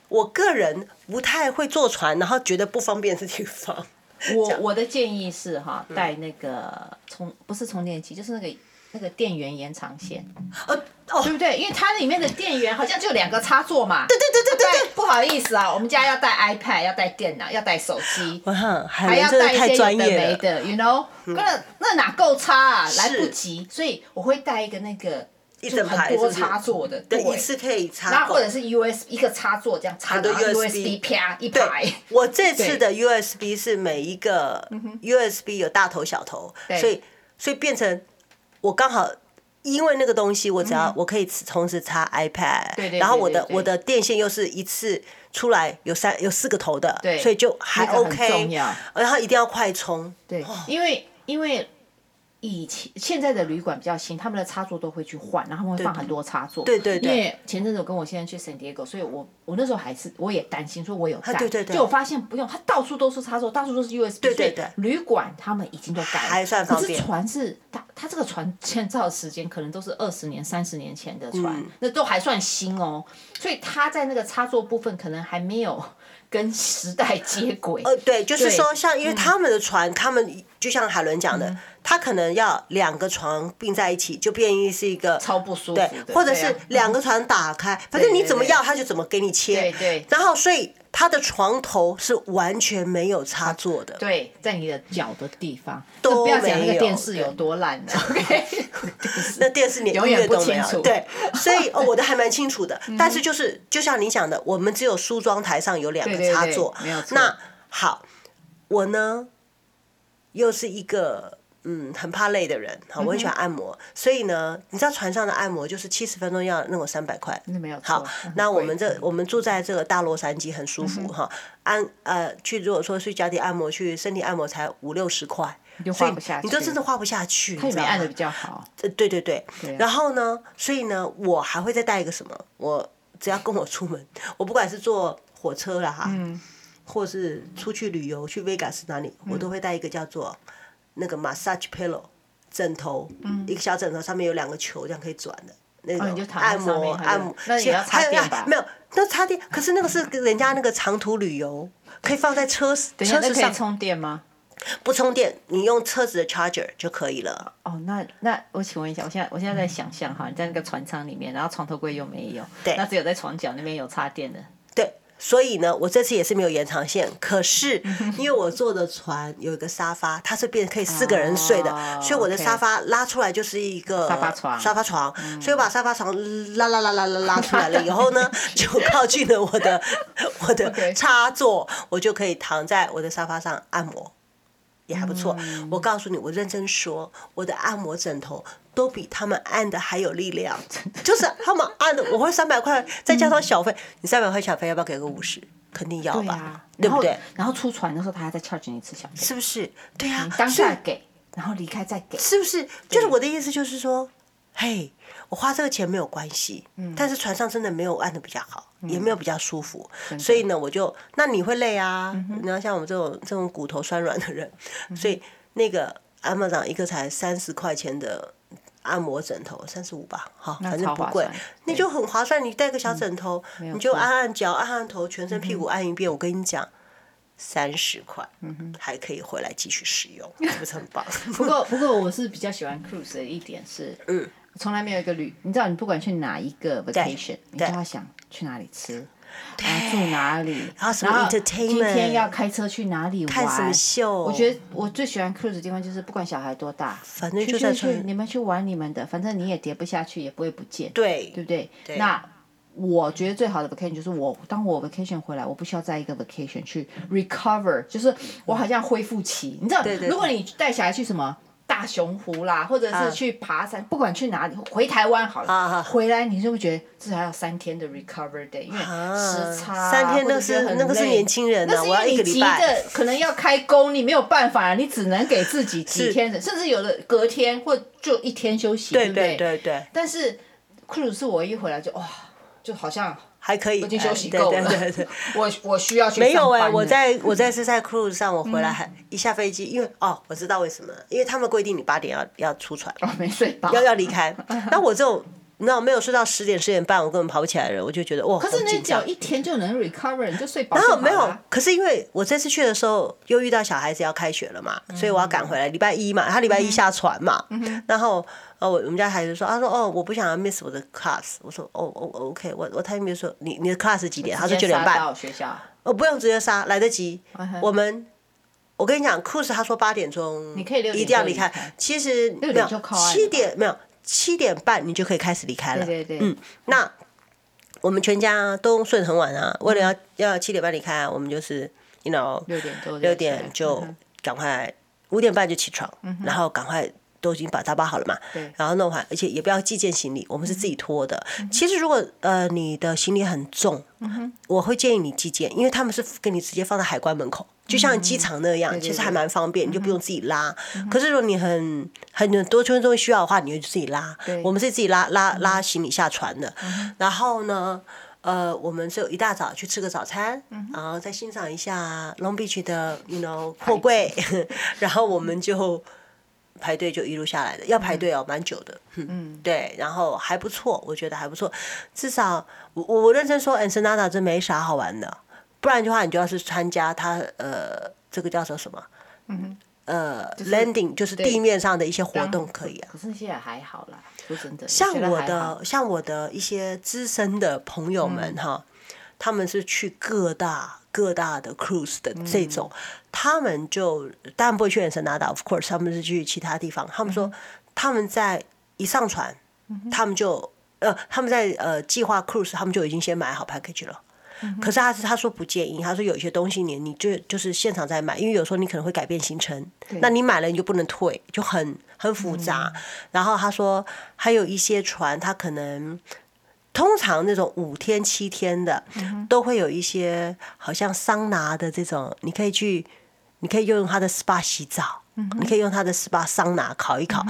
我个人不太会坐船，然后觉得不方便的地方。[laughs] 我我的建议是哈，带那个充不是充电器，就是那个。那个电源延长线，呃，哦，对不对？因为它里面的电源好像就两个插座嘛。对对对对对对。不好意思啊，我们家要带 iPad，要带电脑，要带手机，还要带一些有的没的，you know？那那哪够插啊？来不及，所以我会带一个那个就很多插座的，对，一次可以插。然后或者是 USB 一个插座这样插的 USB 啪一排。我这次的 USB 是每一个 USB 有大头小头，所以所以变成。我刚好因为那个东西，我只要我可以同时插 iPad，然后我的我的电线又是一次出来有三有四个头的，所以就还 OK。然后一定要快充。对，因为因为以前现在的旅馆比较新，他们的插座都会去换，然后他们会放很多插座。对对对。因为前阵子我跟我先生去 San Diego，所以我我那时候还是我也担心，说我有带。对对对。就我发现不用，它到处都是插座，到处都是 USB。对对对。旅馆他们已经都改了。还算方便。可是船是它它这个船建造的时间可能都是二十年、三十年前的船，嗯、那都还算新哦。所以它在那个插座部分可能还没有 [laughs] 跟时代接轨。呃，对，就是说像因为他们的船，嗯、他们就像海伦讲的。嗯他可能要两个床并在一起，就变异是一个超不舒服对，或者是两个床打开，反正你怎么要他就怎么给你切。对对。然后，所以他的床头是完全没有插座的。对，在你的脚的地方都没有。不要讲那个电视有多烂的。[laughs] OK。[laughs] 那电视你永远不清楚。对，所以哦，[laughs] 我的还蛮清楚的。但是就是就像你讲的，我们只有梳妆台上有两个插座。没有错。那好，我呢又是一个。嗯，很怕累的人，好，我很喜欢按摩，嗯、所以呢，你知道船上的按摩就是七十分钟要那种三百块，没有好，那我们这我们住在这个大洛杉矶很舒服哈，按呃去如果说去脚底按摩去身体按摩才五六十块，你就花不下去，你就真的花不下去，他也没按的比较好，呃对对对，对啊、然后呢，所以呢，我还会再带一个什么，我只要跟我出门，我不管是坐火车了哈，嗯、或是出去旅游去 Vegas 哪里，我都会带一个叫做。那个 massage pillow 枕头，嗯、一个小枕头上面有两个球，这样可以转的那种按摩按摩。那也要插电吧？没有，那插电。可是那个是人家那个长途旅游，可以放在车车子上充电吗？不充电，你用车子的 charger 就可以了。哦，那那我请问一下，我现在我现在在想象哈，你在那个船舱里面，然后床头柜又没有，对，那只有在床角那边有插电的。对。所以呢，我这次也是没有延长线。可是 [laughs] 因为我坐的船有一个沙发，它是变可以四个人睡的，所以我的沙发拉出来就是一个沙发床。沙发床，所以我把沙发床拉拉拉拉拉拉出来了以后呢，[laughs] 就靠近了我的我的插座，我就可以躺在我的沙发上按摩。也还不错，嗯、我告诉你，我认真说，我的按摩枕头都比他们按的还有力量，[laughs] 就是他们按的，我会三百块，再加上小费，嗯、你三百块小费要不要给个五十？肯定要吧，对，啊、对不对？然后出船的时候他还在 charge 你一次小费，是不是？对啊，当下给，然后离开再给，是不是？就是我的意思，就是说。嘿，我花这个钱没有关系，嗯、但是船上真的没有按的比较好，嗯、也没有比较舒服，嗯、所以呢，我就那你会累啊，你要像我们这种这种骨头酸软的人，嗯、所以那个 Amazon 一个才三十块钱的按摩枕头，三十五吧，好，反正不贵，那就很划算。你带个小枕头，嗯、你就按按脚，按按头，全身屁股按一遍，嗯、我跟你讲。三十块，嗯哼，还可以回来继续使用，[laughs] 是不是很棒？[laughs] 不过，不过我是比较喜欢 cruise 的一点是，嗯，从来没有一个旅，你知道，你不管去哪一个 vacation，你都要想去哪里吃，啊，住哪里，然后什么 entertainment，今天要开车去哪里玩，看什么秀。我觉得我最喜欢 cruise 的地方就是，不管小孩多大，反正就在去，你们去玩你们的，反正你也跌不下去，也不会不见，对，对不对？那。我觉得最好的 vacation 就是我当我 vacation 回来，我不需要在一个 vacation 去 recover，就是我好像恢复期。你知道，如果你带小孩去什么大熊湖啦，或者是去爬山，不管去哪里，回台湾好了，回来你就会觉得至少要三天的 recover day，因为时差，三天那是那个是年轻人那，我要一个礼拜，可能要开工，你没有办法，你只能给自己几 [laughs] 天的，甚至有的隔天或就一天休息，对不对？对对。但是 cruise 是我一回来就哇。就好像还可以，已经休息够了。对对对，[laughs] 我我需要去。没有哎，我在我在是在 cruise 上，我回来还一下飞机，因为哦，我知道为什么，因为他们规定你八点要要出船，哦，没睡饱，要要离开。那我这种那没有睡到十点十点半，我根本跑不起来的人，我就觉得哇，可是你只要一天就能 recover，你就睡饱。然后没有，可是因为我这次去的时候又遇到小孩子要开学了嘛，所以我要赶回来。礼拜一嘛，他礼拜一下船嘛，然后。哦，我我们家孩子说，他说哦，我不想要 miss 我的 class。我说哦哦，OK，我我他又没有说你你的 class 几点？他说九点半。到学校。哦，不用直接杀，来得及。我们，我跟你讲，cruise 他说八点钟，你可以一定要离开。其实没有七点没有七点半你就可以开始离开了。对对对。嗯，那我们全家都睡得很晚啊，为了要要七点半离开啊，我们就是，you know，六点多六点就赶快五点半就起床，然后赶快。都已经把打包好了嘛，对然后弄完，而且也不要寄件行李，我们是自己拖的。嗯、其实如果呃你的行李很重，嗯、我会建议你寄件，因为他们是给你直接放在海关门口。就像机场那样，其实还蛮方便，你就不用自己拉。可是如果你很很多村中需要的话，你就自己拉。我们是自己拉拉拉行李下船的。然后呢，呃，我们就一大早去吃个早餐，然后再欣赏一下 Long Beach 的，you know，货柜。[laughs] 然后我们就。排队就一路下来的，要排队哦，蛮久的。嗯，对，然后还不错，我觉得还不错。至少我我认真说，Ensenada 真没啥好玩的。不然的话，你就要是参加它呃，这个叫做什么？嗯呃，landing 就是地面上的一些活动可以啊。可是现在还好啦，说真的。像我的像我的一些资深的朋友们哈，他们是去各大。各大的 cruise 的这种，嗯、他们就当然不会去 Ensenada，of course，他们是去其他地方。他们说他们在一上船，嗯、他们就呃他们在呃计划 cruise，他们就已经先买好 package 了。嗯、可是他是他说不建议，他说有一些东西你你就就是现场再买，因为有时候你可能会改变行程，那你买了你就不能退，就很很复杂。嗯、然后他说还有一些船，他可能。通常那种五天七天的，都会有一些好像桑拿的这种，你可以去，你可以用他的 SPA 洗澡，你可以用他的 SPA 桑拿烤一烤，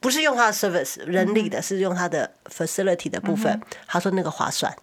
不是用他的 service 人力的，是用他的 facility 的部分。他说那个划算，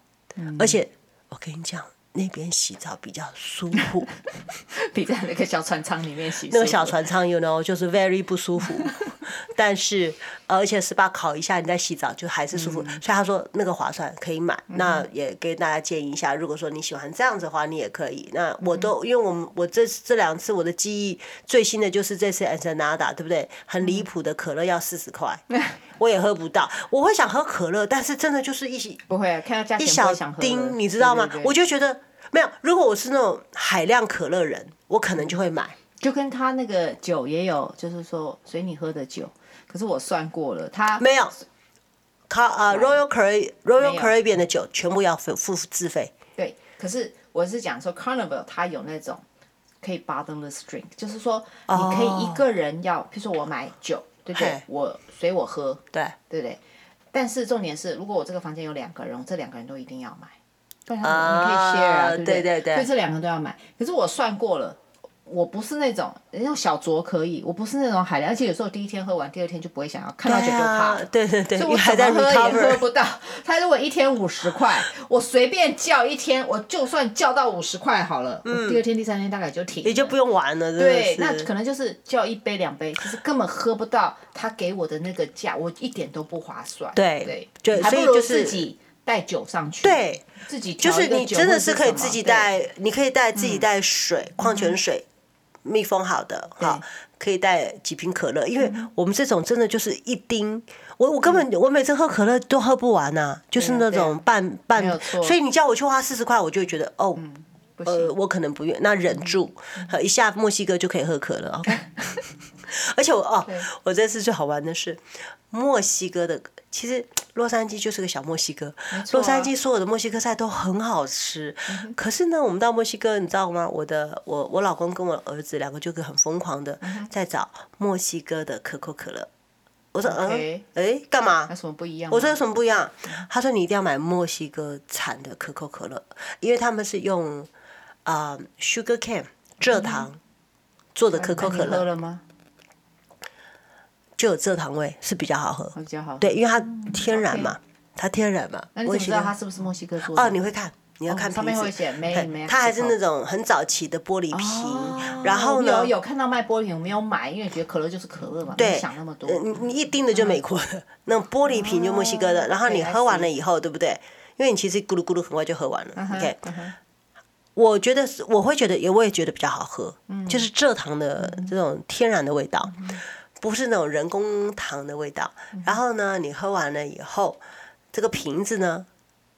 而且我跟你讲。那边洗澡比较舒服，[laughs] 比在那个小船舱里面洗。那个小船舱，you know，就是 very 不舒服。[laughs] 但是，而且 SPA 烤一下，你再洗澡就还是舒服。嗯、所以他说那个划算，可以买。嗯、那也给大家建议一下，如果说你喜欢这样子的话，你也可以。那我都因为我们我这这两次我的记忆最新的就是这次 Ensenada 对不对？很离谱的可乐要四十块。[laughs] 嗯我也喝不到，我会想喝可乐，但是真的就是一不会、啊、看到价钱一小丁，你知道吗？对对对，我就觉得没有。如果我是那种海量可乐人，我可能就会买。就跟他那个酒也有，就是说随你喝的酒。可是我算过了，他没有。卡啊，Royal Caribbean Royal Caribbean 的酒全部要付付自费。对，可是我是讲说 Carnival 它有那种可以 bottomless drink，就是说你可以一个人要，比、oh. 如说我买酒。对不对？我随我喝，对对不对？但是重点是，如果我这个房间有两个人，这两个人都一定要买，不然你可以 share 啊，对不对？对对对，所以这两个都要买。可是我算过了。我不是那种那种小酌可以，我不是那种海量，而且有时候第一天喝完，第二天就不会想要看到酒就怕了。对对对，所以我怎么喝也喝不到。他如果一天五十块，我随便叫一天，我就算叫到五十块好了，嗯、我第二天、第三天大概就停了，也就不用玩了。对，那可能就是叫一杯两杯，其实根本喝不到他给我的那个价，我一点都不划算。对对，还不如自己带酒上去。对，自己就是你真的是可以自己带，你可以带自己带水，矿泉水。嗯密封好的，好，可以带几瓶可乐，因为我们这种真的就是一丁，我我根本我每次喝可乐都喝不完呐，就是那种半半，所以你叫我去花四十块，我就会觉得哦，呃，我可能不愿，那忍住，一下墨西哥就可以喝可乐，OK，[laughs] 而且我哦，我这次最好玩的是墨西哥的。其实洛杉矶就是个小墨西哥，啊、洛杉矶所有的墨西哥菜都很好吃。嗯、可是呢，我们到墨西哥，你知道吗？我的我我老公跟我儿子两个就很疯狂的在找墨西哥的可口可乐。我说.嗯，哎，干嘛？有什么不一样？我说有什么不一样？他说你一定要买墨西哥产的可口可乐，因为他们是用啊、呃、sugar cane 蔗糖做的可口可乐。喝了吗？就有蔗糖味，是比较好喝，比较好。对，因为它天然嘛，它天然嘛。那你怎么知道它是不是墨西哥做的？哦，你会看，你要看瓶子。上面会写没没。它还是那种很早期的玻璃瓶，然后呢？有有看到卖玻璃瓶，我没有买，因为觉得可乐就是可乐嘛，没想那么多。你你一盯的就美国的，[laughs] 那种玻璃瓶就墨西哥的，然后你喝完了以后，对不对？因为你其实咕噜咕噜很快就喝完了。OK，我觉得我会觉得也我也觉得比较好喝，嗯就是蔗糖的这种天然的味道。不是那种人工糖的味道，然后呢，你喝完了以后，这个瓶子呢，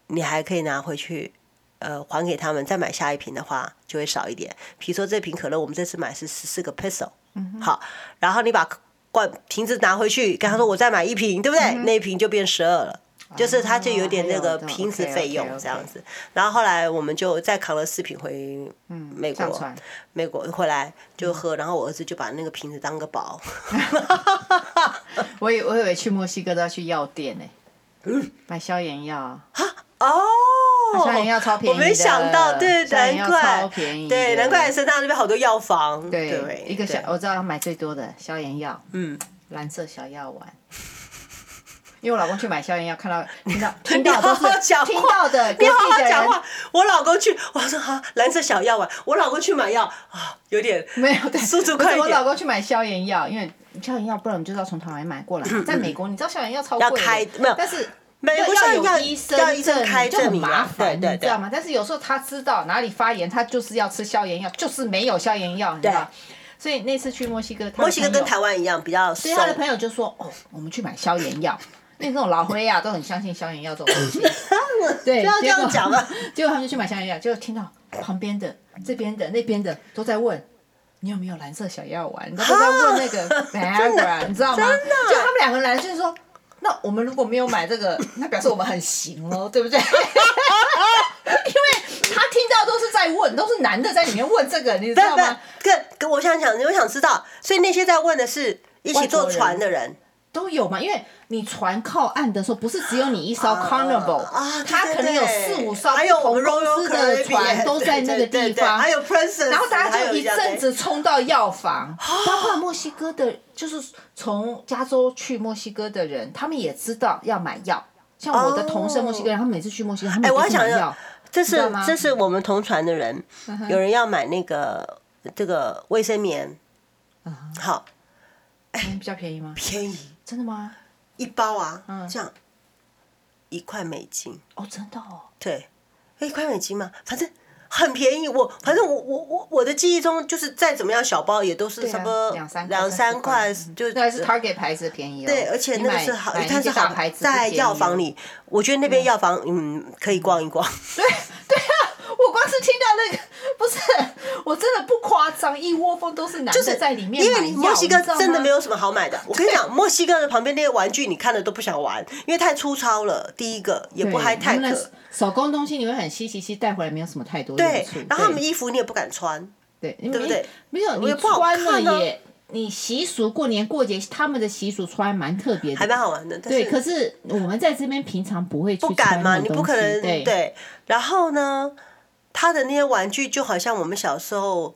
你还可以拿回去，呃，还给他们。再买下一瓶的话，就会少一点。比如说这瓶可乐，我们这次买是十四个 peso，好，然后你把罐瓶子拿回去，跟他说我再买一瓶，对不对？那一瓶就变十二了。就是它就有点那个瓶子费用这样子，然后后来我们就再扛了四瓶回美国，美国回来就喝，然后我儿子就把那个瓶子当个宝。我 [laughs] 以我以为去墨西哥都要去药店呢，买消炎药。哦。消炎药超便宜，我没想到，对，难怪，超便宜，对，难怪深大那边好多药房。对，一个小我知道买最多的消炎药，嗯，蓝色小药丸。因为我老公去买消炎药，看到 [laughs] 听到听到都是听到的，你好好讲话。我老公去，我说好，蓝色小药丸。我老公去买药啊，有点 [laughs] 没有对，速度快一点。我老公去买消炎药，因为消炎药不然我们就是要从台湾买过来。在美国，你知道消炎药超贵，要开没有？但是美国要有医生证就很麻烦，你知道吗？但是有时候他知道哪里发炎，他就是要吃消炎药，就是没有消炎药，你知道。所以那次去墨西哥，墨西哥跟台湾一样比较，所以他的朋友就说：“哦，我们去买消炎药。”因为这种老灰呀，都很相信消炎药这种东西。[laughs] 对，就要这样讲嘛。[laughs] 结果他们就去买消炎药，就听到旁边的、这边的、那边的都在问：“你有没有蓝色小药丸？”都在问那个 [laughs] Viagra，你知道吗？真的。就他们两个人来就是说：“那我们如果没有买这个，那表示我们很行哦，对不对？”因为他听到都是在问，都是男的在里面问这个，你知道吗？跟跟我想讲，我想知道，所以那些在问的是一起坐船的人。都有嘛，因为你船靠岸的时候，不是只有你一艘 Carnival，它可能有四五艘不同公司的船都在那个地方，还有 Princess，然后大家就一阵子冲到药房，包括墨西哥的，就是从加州去墨西哥的人，他们也知道要买药。像我的同事墨西哥人，他们每次去墨西哥，他们都买药。这是这是我们同船的人，有人要买那个这个卫生棉，好，比较便宜吗？便宜。真的吗？一包啊，这样一块美金哦，真的哦。对，一块美金嘛，反正很便宜。我反正我我我我的记忆中就是再怎么样小包也都是差不多两三两三块，就那是 Target 牌子便宜。对，而且那个是好，它是好牌子，在药房里，我觉得那边药房嗯可以逛一逛。对对啊。我光是听到那个，不是，我真的不夸张，一窝蜂都是男的在里面。因为墨西哥真的没有什么好买的。[laughs] 我跟你讲，墨西哥的旁边那些玩具，你看了都不想玩，因为太粗糙了。第一个也不还太可。手工东西你会很稀奇，其实带回来没有什么太多对，然后他们衣服你也不敢穿，对，对不对？没有，你穿了也，你习俗过年过节，他们的习俗穿蛮特别的，还蛮好玩的。对，可是我们在这边平常不会去不敢嘛，你不可能对。然后呢？他的那些玩具就好像我们小时候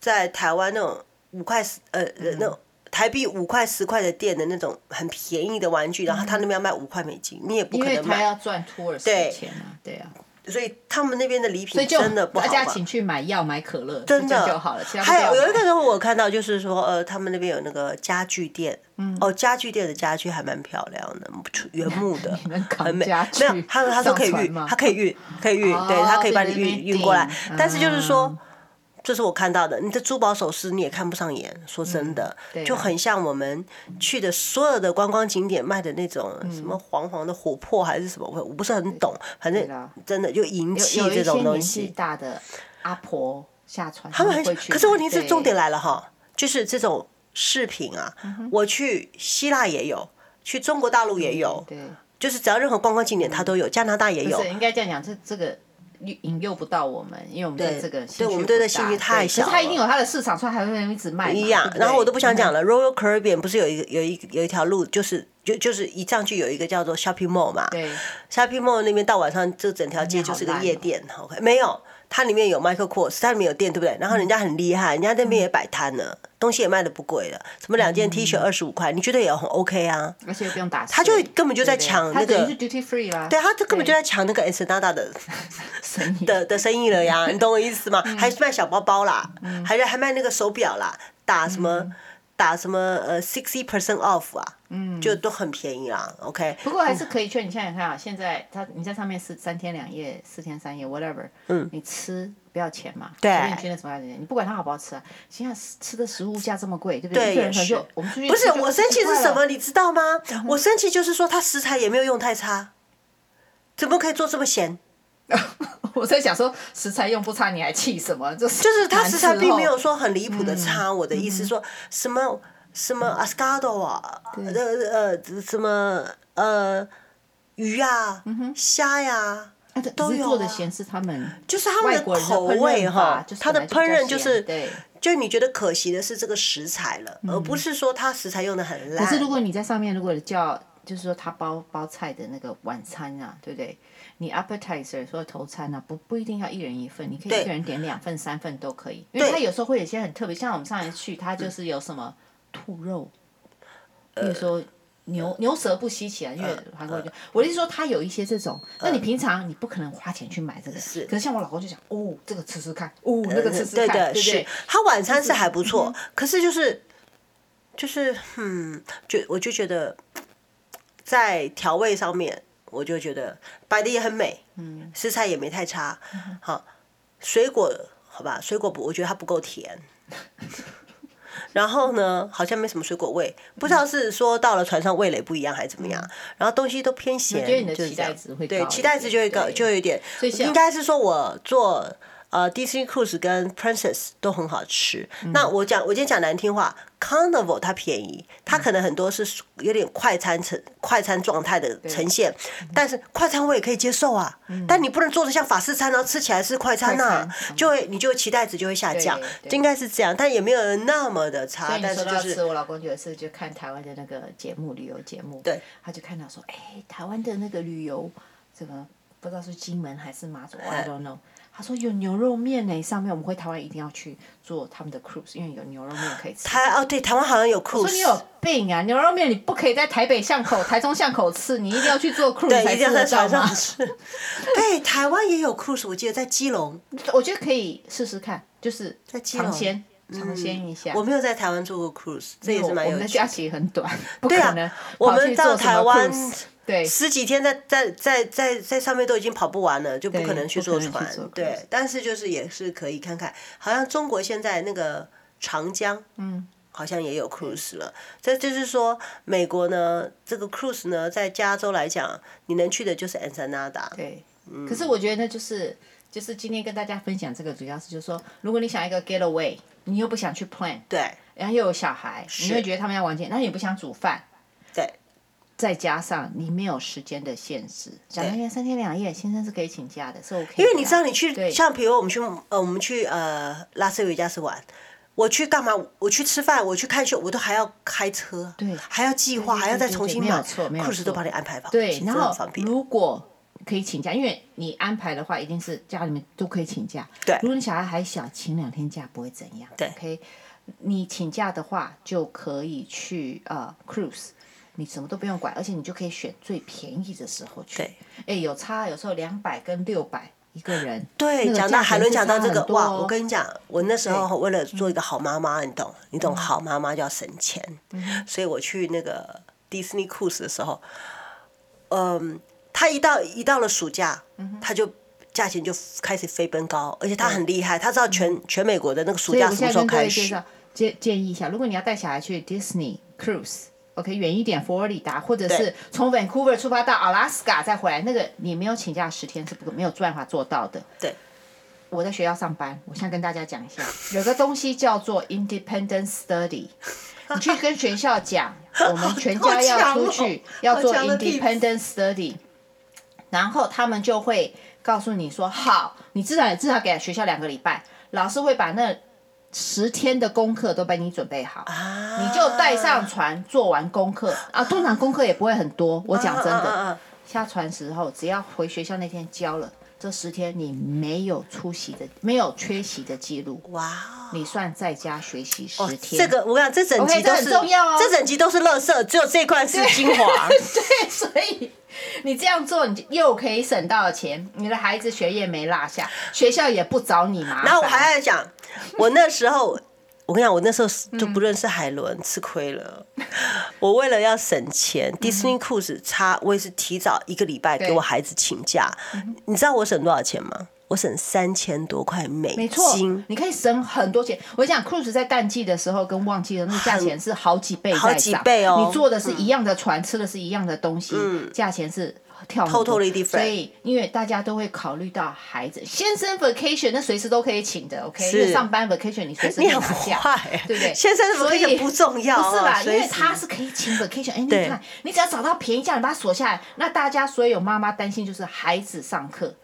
在台湾那种五块十呃那种台币五块十块的店的那种很便宜的玩具，然后他那边要卖五块美金，你也不可能卖。因为他要赚托尔斯钱啊，对啊。所以他们那边的礼品真的不好。大家请去买药买可乐，真的就好了。还有有一个人我看到就是说呃，他们那边有那个家具店，哦，家具店的家具还蛮漂亮的，原木的，[laughs] 很美。没有，他说他说可以运，他可以运，可以运，对他可以把你运运过来，但是就是说。这是我看到的，你的珠宝首饰你也看不上眼，说真的，就很像我们去的所有的观光景点卖的那种什么黄黄的琥珀还是什么，我我不是很懂，反正真的就银器这种东西。大的阿婆下船，他们很，可是问题是重点来了哈，就是这种饰品啊，我去希腊也有，去中国大陆也有，对就是只要任何观光景点它都有，加拿大也有。应该这样讲，这这个。引诱不到我们，因为我们对这个兴趣对，我们对这兴趣太小。可是它一定有它的市场，所以还会一直卖。一样，然后我都不想讲了。Royal Caribbean 不是有一个有一有一条路，就是就就是一上去有一个叫做 Shopping Mall 嘛？对。Shopping Mall 那边到晚上，这整条街就是个夜店。OK，没有。它里面有 Michael Kors，它里面有店，对不对？然后人家很厉害，人家那边也摆摊呢，东西也卖的不贵的，什么两件 T 恤二十五块，你觉得也很 OK 啊？而且不用打。他就根本就在抢那个。对，他就根本就在抢那个 Ensenada 的 [laughs] 的的生意了呀，[laughs] 你懂我意思吗？还卖小包包啦，还还卖那个手表啦，打什么？打什么呃 sixty percent off 啊，嗯，就都很便宜啦，OK。不过还是可以劝你，想想看啊，现在他你在上面是三天两夜、四天三夜，whatever，嗯，你吃不要钱嘛，对，你觉得什么样的？你不管它好不好吃啊，现在吃的食物价这么贵，对不对？对，是。不是我生气是什么？你知道吗？我生气就是说它食材也没有用太差，怎么可以做这么咸？[laughs] 我在想说食材用不差，你还气什么？就是就是它食材并没有说很离谱的差。我的意思说什么什么 ascado 啊，呃呃什么呃鱼呀、虾呀都有。做的咸是他们就是他们的口味哈，它的烹饪就是，就你觉得可惜的是这个食材了，而不是说它食材用的很烂。可是如果你在上面如果叫。就是说他包包菜的那个晚餐啊，对不对？你 appetizer 说头餐啊，不不一定要一人一份，你可以一个人点两份、三份都可以。因为他有时候会有些很特别，像我们上一次去，他就是有什么兔肉，比如说。牛牛舌不稀奇啊，因为韩国人就，我的意思说他有一些这种，那你平常你不可能花钱去买这个，是。可是像我老公就讲，哦，这个吃吃看，哦，那个吃吃看，对对对。他晚餐是还不错，可是就是，就是，嗯，就我就觉得，在调味上面，我就觉得摆的也很美，嗯，食材也没太差，好，水果好吧，水果不，我觉得它不够甜。然后呢，好像没什么水果味，不知道是说到了船上味蕾不一样还是怎么样。然后东西都偏咸，就是这样。对，期待值就会高，就有点。应该是说我做。呃，Disney Cruise 跟 Princess 都很好吃。嗯、那我讲，我今天讲难听话，Carnival 它便宜，它可能很多是有点快餐呈快餐状态的呈现，但是快餐我也可以接受啊。嗯、但你不能做的像法式餐，然后吃起来是快餐呐、啊，餐就会你就期待值就会下降，应该是这样，但也没有那么的差。但是就是我老公有一次就看台湾的那个节目，旅游节目，对，他就看到说，哎、欸，台湾的那个旅游，这个不知道是金门还是马祖，I don't know。他说有牛肉面呢，上面我们回台湾一定要去做他们的 cruise，因为有牛肉面可以吃。台哦，对，台湾好像有 cruise。我说你有病啊！牛肉面你不可以在台北巷口、[laughs] 台中巷口吃，你一定要去做 cruise 才吃得到吗？对，台湾也有 cruise，我记得在基隆。[laughs] 我觉得可以试试看，就是在基隆尝鲜尝鲜一下。我没有在台湾做过 cruise，这也是蛮有趣的。我们的假期很短，不可能。我们到台湾。对，十几天在在在在在上面都已经跑不完了，就不可能去坐船。对，但是就是也是可以看看，好像中国现在那个长江，嗯，好像也有 cruise 了。这就是说，美国呢，这个 cruise 呢，在加州来讲，你能去的就是 Ensenada。对，可是我觉得呢，就是就是今天跟大家分享这个，主要是就是说，如果你想一个 getaway，你又不想去 plan，对，然后又有小孩，你会觉得他们要玩钱，那你不想煮饭，对。再加上你没有时间的限制，讲那天三天两夜，先生是可以请假的，是 OK。因为你知道，你去像比如我们去呃，我们去呃拉斯维加斯玩，我去干嘛？我去吃饭，我去看秀，我都还要开车，对，还要计划，还要再重新买，库斯都帮你安排好，对，然后如果可以请假，因为你安排的话，一定是家里面都可以请假。对，如果你小孩还小，请两天假不会怎样。对，OK，你请假的话就可以去呃 cruise。你什么都不用管，而且你就可以选最便宜的时候去。对，哎，有差，有时候两百跟六百一个人。对，讲到海伦讲到这个，哇，我跟你讲，我那时候为了做一个好妈妈，你懂，你懂，好妈妈就要省钱，所以我去那个 Disney Cruise 的时候，嗯，他一到一到了暑假，他就价钱就开始飞奔高，而且他很厉害，他知道全全美国的那个暑假什么时候开始。建建议一下，如果你要带小孩去 Disney Cruise。OK，远一点，佛罗里达，或者是从 Vancouver 出发到 Alaska 再回来，那个你没有请假十天是不没有办法做到的。对，我在学校上班，我现在跟大家讲一下，[laughs] 有个东西叫做 Independent Study，[laughs] 你去跟学校讲，我们全家要出去要做 Independent Study，然后他们就会告诉你说，好，你至少至少给学校两个礼拜，老师会把那。十天的功课都被你准备好，啊、你就带上船做完功课。啊。通常功课也不会很多，我讲真的，啊啊啊、下船时候只要回学校那天交了，这十天你没有出席的，没有缺席的记录，哇、哦，你算在家学习十天。哦、这个我跟你讲，这整集都是、okay, 这很重要哦，这整集都是垃圾，只有这块是精华。对，[laughs] 对，所以你这样做，你又可以省到钱，你的孩子学业没落下，学校也不找你麻烦。然后我还在想。我那时候，我跟你讲，我那时候就不认识海伦，嗯、吃亏了。[laughs] 我为了要省钱，Disney Cruise 差，我也是提早一个礼拜给我孩子请假。你知道我省多少钱吗？我省三千多块美金。没错，你可以省很多钱。我讲 Cruise 在淡季的时候跟旺季的那个价钱是好几倍，好几倍哦。你坐的是一样的船，嗯、吃的是一样的东西，嗯、价钱是。跳 totally different，所以因为大家都会考虑到孩子，先生 vacation 那随时都可以请的，OK？是因为上班 vacation 你随时可以拿假，对不对？先生的 vacation 不重要，不是吧，因为他是可以请 vacation。哎，你看，你只要找到便宜价，你把它锁下来，那大家所有妈妈担心就是孩子上课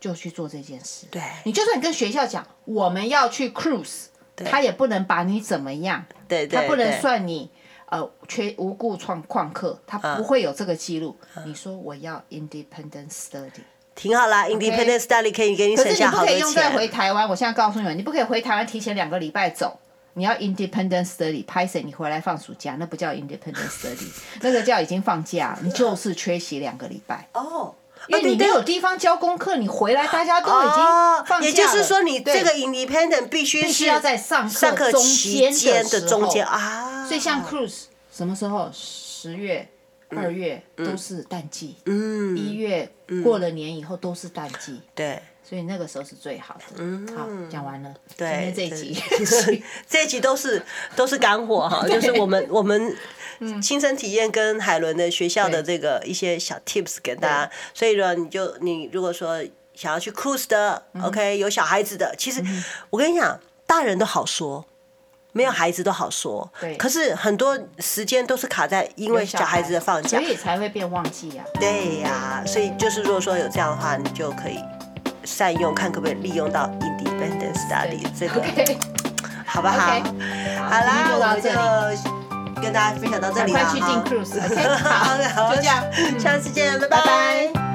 就去做这件事。对，你就算你跟学校讲我们要去 cruise，他也不能把你怎么样，对，他不能算你。呃缺无故旷旷课，他不会有这个记录。你说我要 independent study，挺好啦，independent study 可以给你省下好多钱。可是你不可以用在回台湾，我现在告诉你们，你不可以回台湾提前两个礼拜走。你要 independent study，拍谁？你回来放暑假，那不叫 independent study，[laughs] 那个叫已经放假，你就是缺席两个礼拜。哦。因为你没有地方交功课，你回来大家都已经放假了。也就是说，你这个 independent 必须是要在上课期间的中间啊。所以像 cruise 什么时候？十月、二月都是淡季。嗯。一月过了年以后都是淡季。对。所以那个时候是最好的。嗯。好，讲完了。对。今天这一集，[laughs] 这一集都是都是干货哈，[laughs] 就是我们我们。亲身体验跟海伦的学校的这个一些小 tips 给大家，所以呢，你就你如果说想要去 cruise 的，OK，有小孩子的，其实我跟你讲，大人都好说，没有孩子都好说，可是很多时间都是卡在因为小孩子的放假，所以才会变旺季呀。对呀，所以就是如果说有这样的话，你就可以善用，看可不可以利用到 independent study 这个，[laughs] 好不好？好啦，我们就。跟大家分享到这里了，快去进 [laughs] 好，好，就这样，下次见，拜拜。